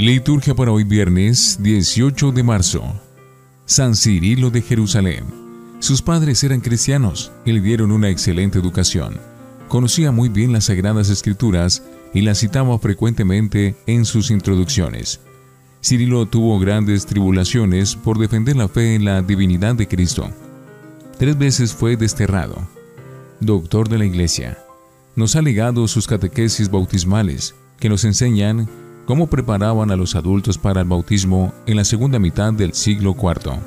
Liturgia para hoy viernes 18 de marzo. San Cirilo de Jerusalén. Sus padres eran cristianos y le dieron una excelente educación. Conocía muy bien las Sagradas Escrituras y las citaba frecuentemente en sus introducciones. Cirilo tuvo grandes tribulaciones por defender la fe en la divinidad de Cristo. Tres veces fue desterrado. Doctor de la Iglesia. Nos ha legado sus catequesis bautismales, que nos enseñan cómo preparaban a los adultos para el bautismo en la segunda mitad del siglo IV.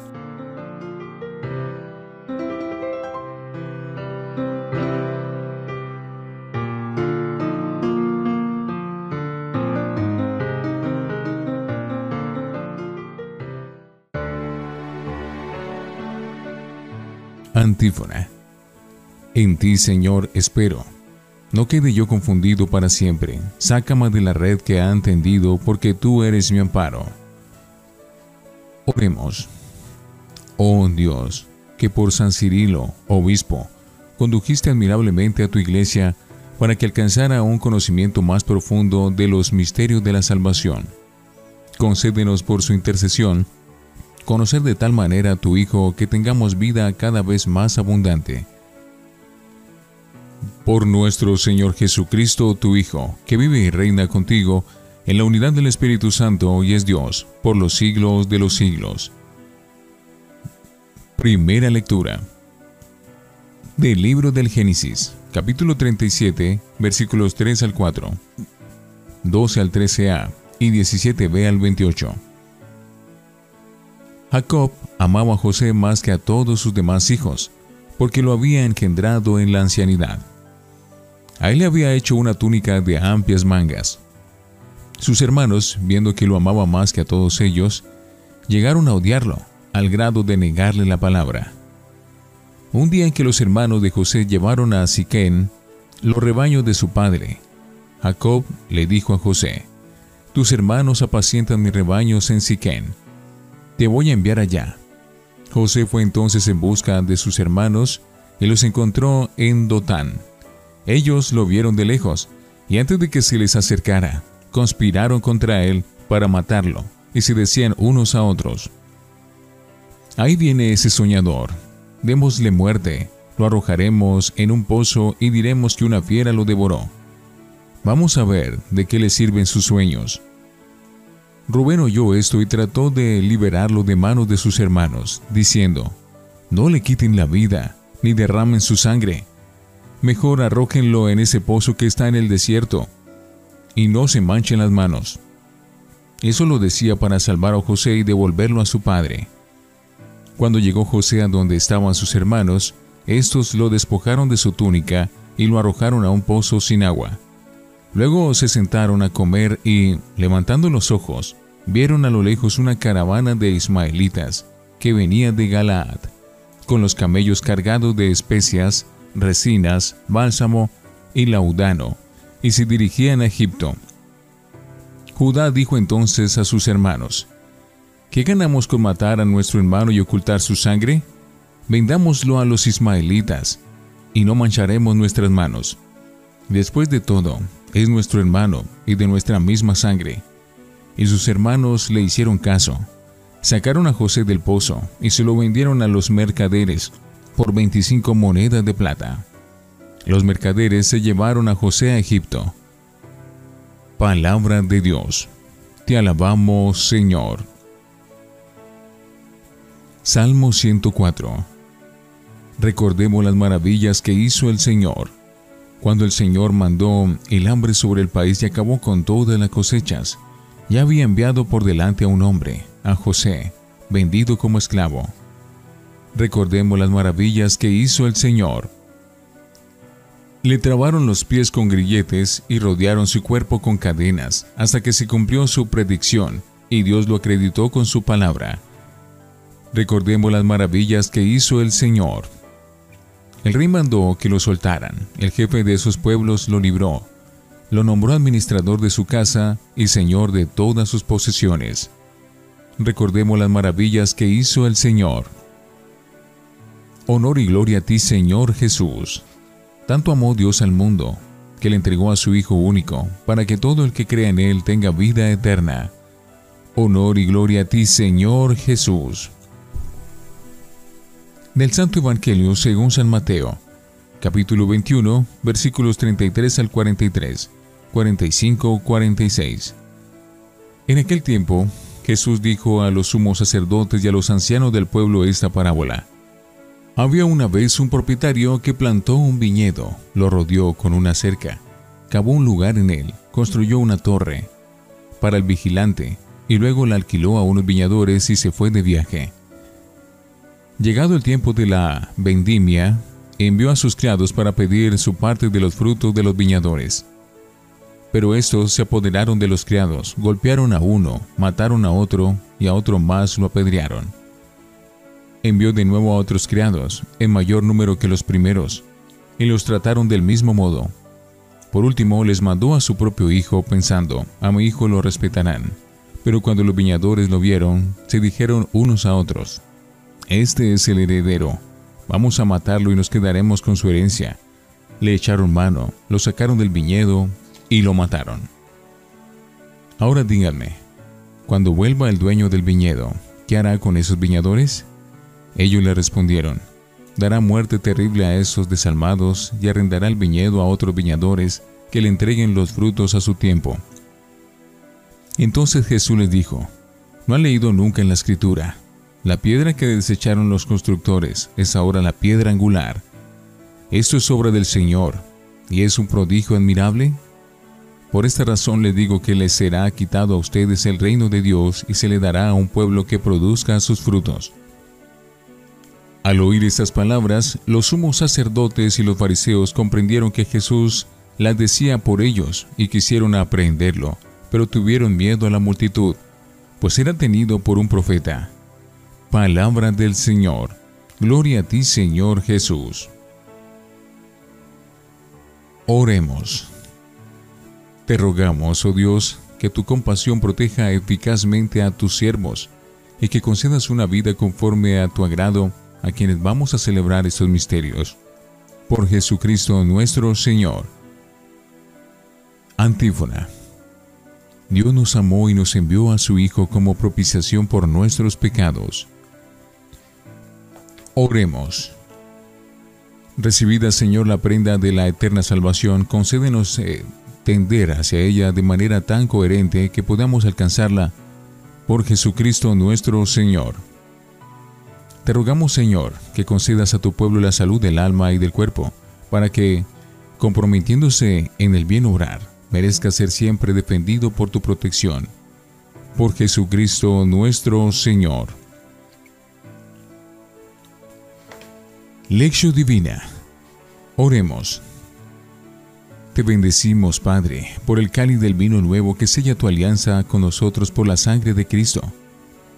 Antífona. En ti, Señor, espero. No quede yo confundido para siempre. Sácame de la red que ha tendido, porque tú eres mi amparo. Oremos. Oh Dios, que por San Cirilo, obispo, condujiste admirablemente a tu iglesia para que alcanzara un conocimiento más profundo de los misterios de la salvación. Concédenos por su intercesión conocer de tal manera a tu Hijo que tengamos vida cada vez más abundante por nuestro Señor Jesucristo, tu Hijo, que vive y reina contigo en la unidad del Espíritu Santo y es Dios por los siglos de los siglos. Primera lectura del libro del Génesis, capítulo 37, versículos 3 al 4, 12 al 13a y 17b al 28. Jacob amaba a José más que a todos sus demás hijos, porque lo había engendrado en la ancianidad a él le había hecho una túnica de amplias mangas. Sus hermanos, viendo que lo amaba más que a todos ellos, llegaron a odiarlo, al grado de negarle la palabra. Un día en que los hermanos de José llevaron a Siquén los rebaños de su padre, Jacob le dijo a José, Tus hermanos apacientan mis rebaños en Siquén. Te voy a enviar allá. José fue entonces en busca de sus hermanos y los encontró en Dotán ellos lo vieron de lejos, y antes de que se les acercara, conspiraron contra él para matarlo, y se decían unos a otros, Ahí viene ese soñador, démosle muerte, lo arrojaremos en un pozo y diremos que una fiera lo devoró. Vamos a ver de qué le sirven sus sueños. Rubén oyó esto y trató de liberarlo de manos de sus hermanos, diciendo, No le quiten la vida, ni derramen su sangre, mejor arrójenlo en ese pozo que está en el desierto, y no se manchen las manos. Eso lo decía para salvar a José y devolverlo a su padre. Cuando llegó José a donde estaban sus hermanos, estos lo despojaron de su túnica y lo arrojaron a un pozo sin agua. Luego se sentaron a comer y, levantando los ojos, vieron a lo lejos una caravana de ismaelitas que venía de Galaad, con los camellos cargados de especias resinas, bálsamo y laudano, y se dirigían a Egipto. Judá dijo entonces a sus hermanos, ¿Qué ganamos con matar a nuestro hermano y ocultar su sangre? Vendámoslo a los ismaelitas, y no mancharemos nuestras manos. Después de todo, es nuestro hermano y de nuestra misma sangre. Y sus hermanos le hicieron caso. Sacaron a José del pozo y se lo vendieron a los mercaderes por 25 monedas de plata. Los mercaderes se llevaron a José a Egipto. Palabra de Dios. Te alabamos, Señor. Salmo 104. Recordemos las maravillas que hizo el Señor. Cuando el Señor mandó el hambre sobre el país y acabó con todas las cosechas, ya había enviado por delante a un hombre, a José, vendido como esclavo recordemos las maravillas que hizo el Señor. Le trabaron los pies con grilletes y rodearon su cuerpo con cadenas, hasta que se cumplió su predicción, y Dios lo acreditó con su palabra. Recordemos las maravillas que hizo el Señor. El rey mandó que lo soltaran, el jefe de esos pueblos lo libró, lo nombró administrador de su casa y señor de todas sus posesiones. Recordemos las maravillas que hizo el Señor. Honor y gloria a ti, Señor Jesús. Tanto amó Dios al mundo, que le entregó a su Hijo único, para que todo el que crea en Él tenga vida eterna. Honor y gloria a ti, Señor Jesús. Del Santo Evangelio según San Mateo, capítulo 21, versículos 33 al 43, 45, 46. En aquel tiempo, Jesús dijo a los sumos sacerdotes y a los ancianos del pueblo esta parábola. Había una vez un propietario que plantó un viñedo, lo rodeó con una cerca, cavó un lugar en él, construyó una torre para el vigilante y luego la alquiló a unos viñadores y se fue de viaje. Llegado el tiempo de la vendimia, envió a sus criados para pedir su parte de los frutos de los viñadores. Pero estos se apoderaron de los criados, golpearon a uno, mataron a otro y a otro más lo apedrearon. Envió de nuevo a otros criados, en mayor número que los primeros, y los trataron del mismo modo. Por último, les mandó a su propio hijo, pensando, a mi hijo lo respetarán. Pero cuando los viñadores lo vieron, se dijeron unos a otros, Este es el heredero, vamos a matarlo y nos quedaremos con su herencia. Le echaron mano, lo sacaron del viñedo y lo mataron. Ahora díganme, cuando vuelva el dueño del viñedo, ¿qué hará con esos viñadores? Ellos le respondieron, dará muerte terrible a esos desalmados y arrendará el viñedo a otros viñadores que le entreguen los frutos a su tiempo. Entonces Jesús les dijo, ¿no han leído nunca en la escritura? La piedra que desecharon los constructores es ahora la piedra angular. Esto es obra del Señor, y es un prodigio admirable. Por esta razón les digo que les será quitado a ustedes el reino de Dios y se le dará a un pueblo que produzca sus frutos. Al oír estas palabras, los sumos sacerdotes y los fariseos comprendieron que Jesús las decía por ellos y quisieron aprehenderlo pero tuvieron miedo a la multitud, pues era tenido por un profeta. Palabra del Señor. Gloria a ti, Señor Jesús. Oremos. Te rogamos, oh Dios, que tu compasión proteja eficazmente a tus siervos y que concedas una vida conforme a tu agrado a quienes vamos a celebrar estos misterios. Por Jesucristo nuestro Señor. Antífona. Dios nos amó y nos envió a su Hijo como propiciación por nuestros pecados. Oremos. Recibida, Señor, la prenda de la eterna salvación, concédenos eh, tender hacia ella de manera tan coherente que podamos alcanzarla por Jesucristo nuestro Señor. Te rogamos, Señor, que concedas a tu pueblo la salud del alma y del cuerpo, para que, comprometiéndose en el bien obrar, merezca ser siempre defendido por tu protección. Por Jesucristo nuestro Señor. Lección Divina. Oremos. Te bendecimos, Padre, por el cáliz del vino nuevo que sella tu alianza con nosotros por la sangre de Cristo.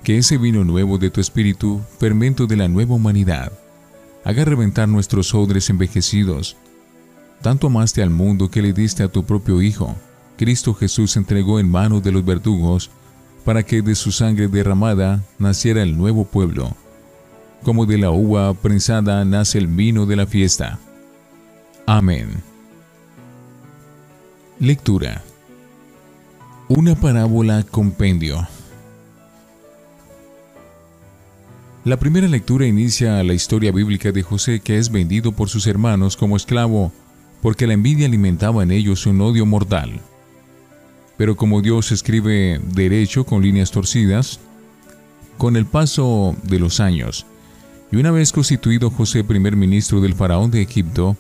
Que ese vino nuevo de tu Espíritu, fermento de la nueva humanidad, haga reventar nuestros odres envejecidos tanto amaste al mundo que le diste a tu propio Hijo. Cristo Jesús entregó en manos de los verdugos para que de su sangre derramada naciera el nuevo pueblo. Como de la uva prensada nace el vino de la fiesta. Amén. Lectura. Una parábola compendio. La primera lectura inicia la historia bíblica de José que es vendido por sus hermanos como esclavo porque la envidia alimentaba en ellos un odio mortal. Pero como Dios escribe derecho con líneas torcidas, con el paso de los años, y una vez constituido José primer ministro del faraón de Egipto,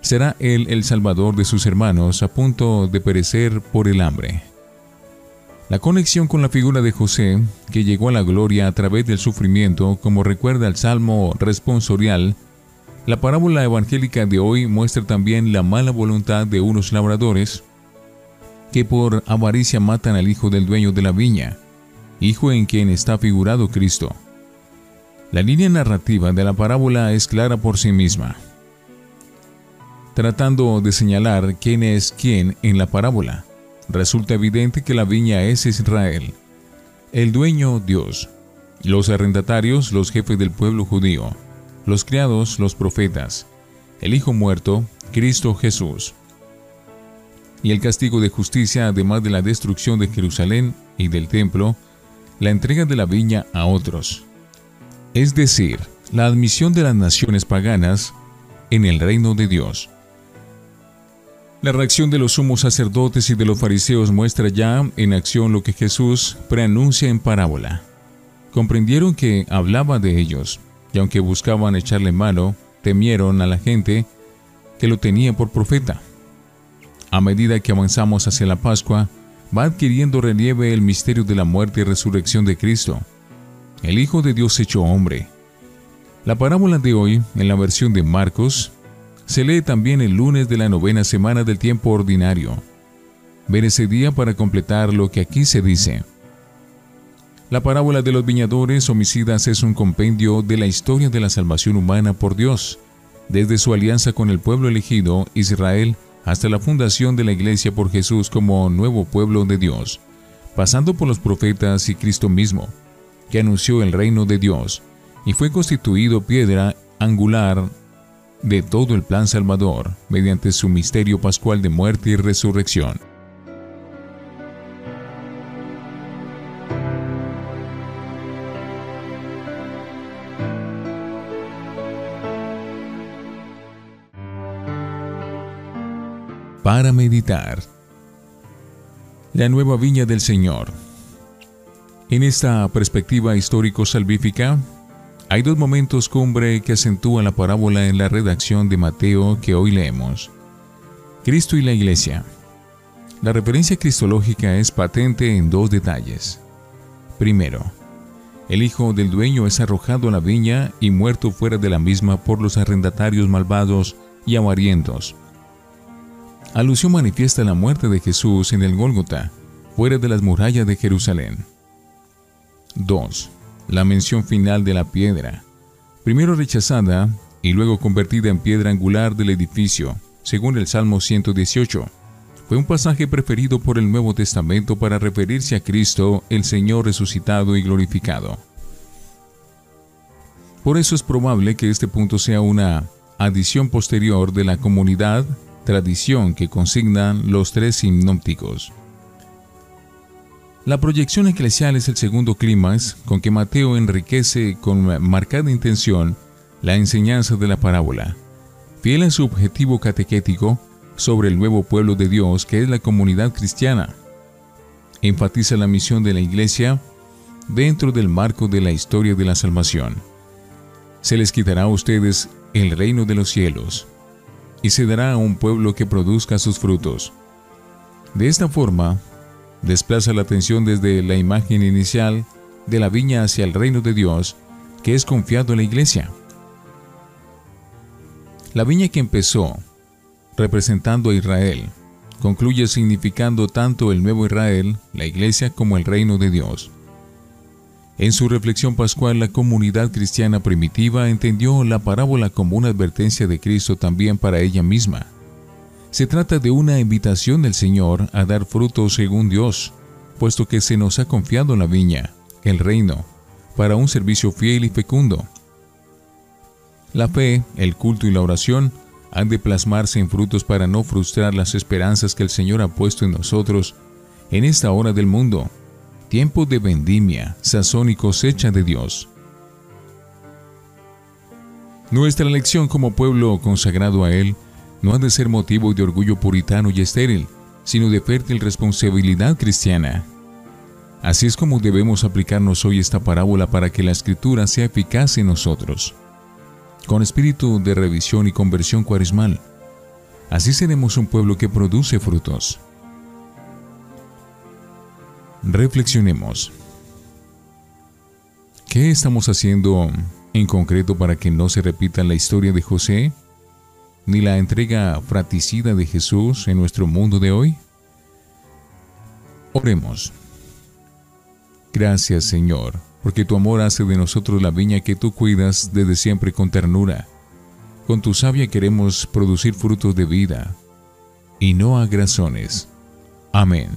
será él el salvador de sus hermanos a punto de perecer por el hambre. La conexión con la figura de José, que llegó a la gloria a través del sufrimiento, como recuerda el Salmo responsorial, la parábola evangélica de hoy muestra también la mala voluntad de unos labradores que por avaricia matan al hijo del dueño de la viña, hijo en quien está figurado Cristo. La línea narrativa de la parábola es clara por sí misma, tratando de señalar quién es quién en la parábola. Resulta evidente que la viña es Israel, el dueño Dios, los arrendatarios los jefes del pueblo judío, los criados, los profetas, el Hijo muerto, Cristo Jesús. Y el castigo de justicia, además de la destrucción de Jerusalén y del templo, la entrega de la viña a otros, es decir, la admisión de las naciones paganas en el reino de Dios. La reacción de los sumos sacerdotes y de los fariseos muestra ya en acción lo que Jesús preanuncia en parábola. Comprendieron que hablaba de ellos, y aunque buscaban echarle mano, temieron a la gente que lo tenía por profeta. A medida que avanzamos hacia la Pascua, va adquiriendo relieve el misterio de la muerte y resurrección de Cristo, el Hijo de Dios hecho hombre. La parábola de hoy, en la versión de Marcos, se lee también el lunes de la novena semana del tiempo ordinario. Ver día para completar lo que aquí se dice. La parábola de los viñadores homicidas es un compendio de la historia de la salvación humana por Dios, desde su alianza con el pueblo elegido, Israel, hasta la fundación de la Iglesia por Jesús como nuevo pueblo de Dios, pasando por los profetas y Cristo mismo, que anunció el reino de Dios y fue constituido piedra angular de todo el plan salvador mediante su misterio pascual de muerte y resurrección. para meditar. La nueva viña del Señor. En esta perspectiva histórico-salvífica, hay dos momentos cumbre que acentúan la parábola en la redacción de Mateo que hoy leemos. Cristo y la Iglesia. La referencia cristológica es patente en dos detalles. Primero, el hijo del dueño es arrojado a la viña y muerto fuera de la misma por los arrendatarios malvados y avarientos, alusión manifiesta la muerte de Jesús en el Gólgota, fuera de las murallas de Jerusalén. 2. La mención final de la piedra, primero rechazada y luego convertida en piedra angular del edificio, según el Salmo 118. Fue un pasaje preferido por el Nuevo Testamento para referirse a Cristo, el Señor resucitado y glorificado. Por eso es probable que este punto sea una adición posterior de la comunidad tradición que consignan los tres sinópticos. La proyección eclesial es el segundo clímax con que Mateo enriquece con marcada intención la enseñanza de la parábola, fiel en su objetivo catequético sobre el nuevo pueblo de Dios que es la comunidad cristiana. Enfatiza la misión de la Iglesia dentro del marco de la historia de la salvación. Se les quitará a ustedes el reino de los cielos, y se dará a un pueblo que produzca sus frutos. De esta forma, desplaza la atención desde la imagen inicial de la viña hacia el reino de Dios, que es confiado en la iglesia. La viña que empezó, representando a Israel, concluye significando tanto el nuevo Israel, la iglesia, como el reino de Dios. En su reflexión pascual, la comunidad cristiana primitiva entendió la parábola como una advertencia de Cristo también para ella misma. Se trata de una invitación del Señor a dar fruto según Dios, puesto que se nos ha confiado la viña, el reino, para un servicio fiel y fecundo. La fe, el culto y la oración han de plasmarse en frutos para no frustrar las esperanzas que el Señor ha puesto en nosotros en esta hora del mundo tiempo de vendimia, sazón y cosecha de Dios. Nuestra elección como pueblo consagrado a Él no ha de ser motivo de orgullo puritano y estéril, sino de fértil responsabilidad cristiana. Así es como debemos aplicarnos hoy esta parábola para que la escritura sea eficaz en nosotros. Con espíritu de revisión y conversión cuaresmal, así seremos un pueblo que produce frutos. Reflexionemos. ¿Qué estamos haciendo en concreto para que no se repita la historia de José ni la entrega fraticida de Jesús en nuestro mundo de hoy? Oremos. Gracias Señor, porque tu amor hace de nosotros la viña que tú cuidas desde siempre con ternura. Con tu savia queremos producir frutos de vida y no agrazones. Amén.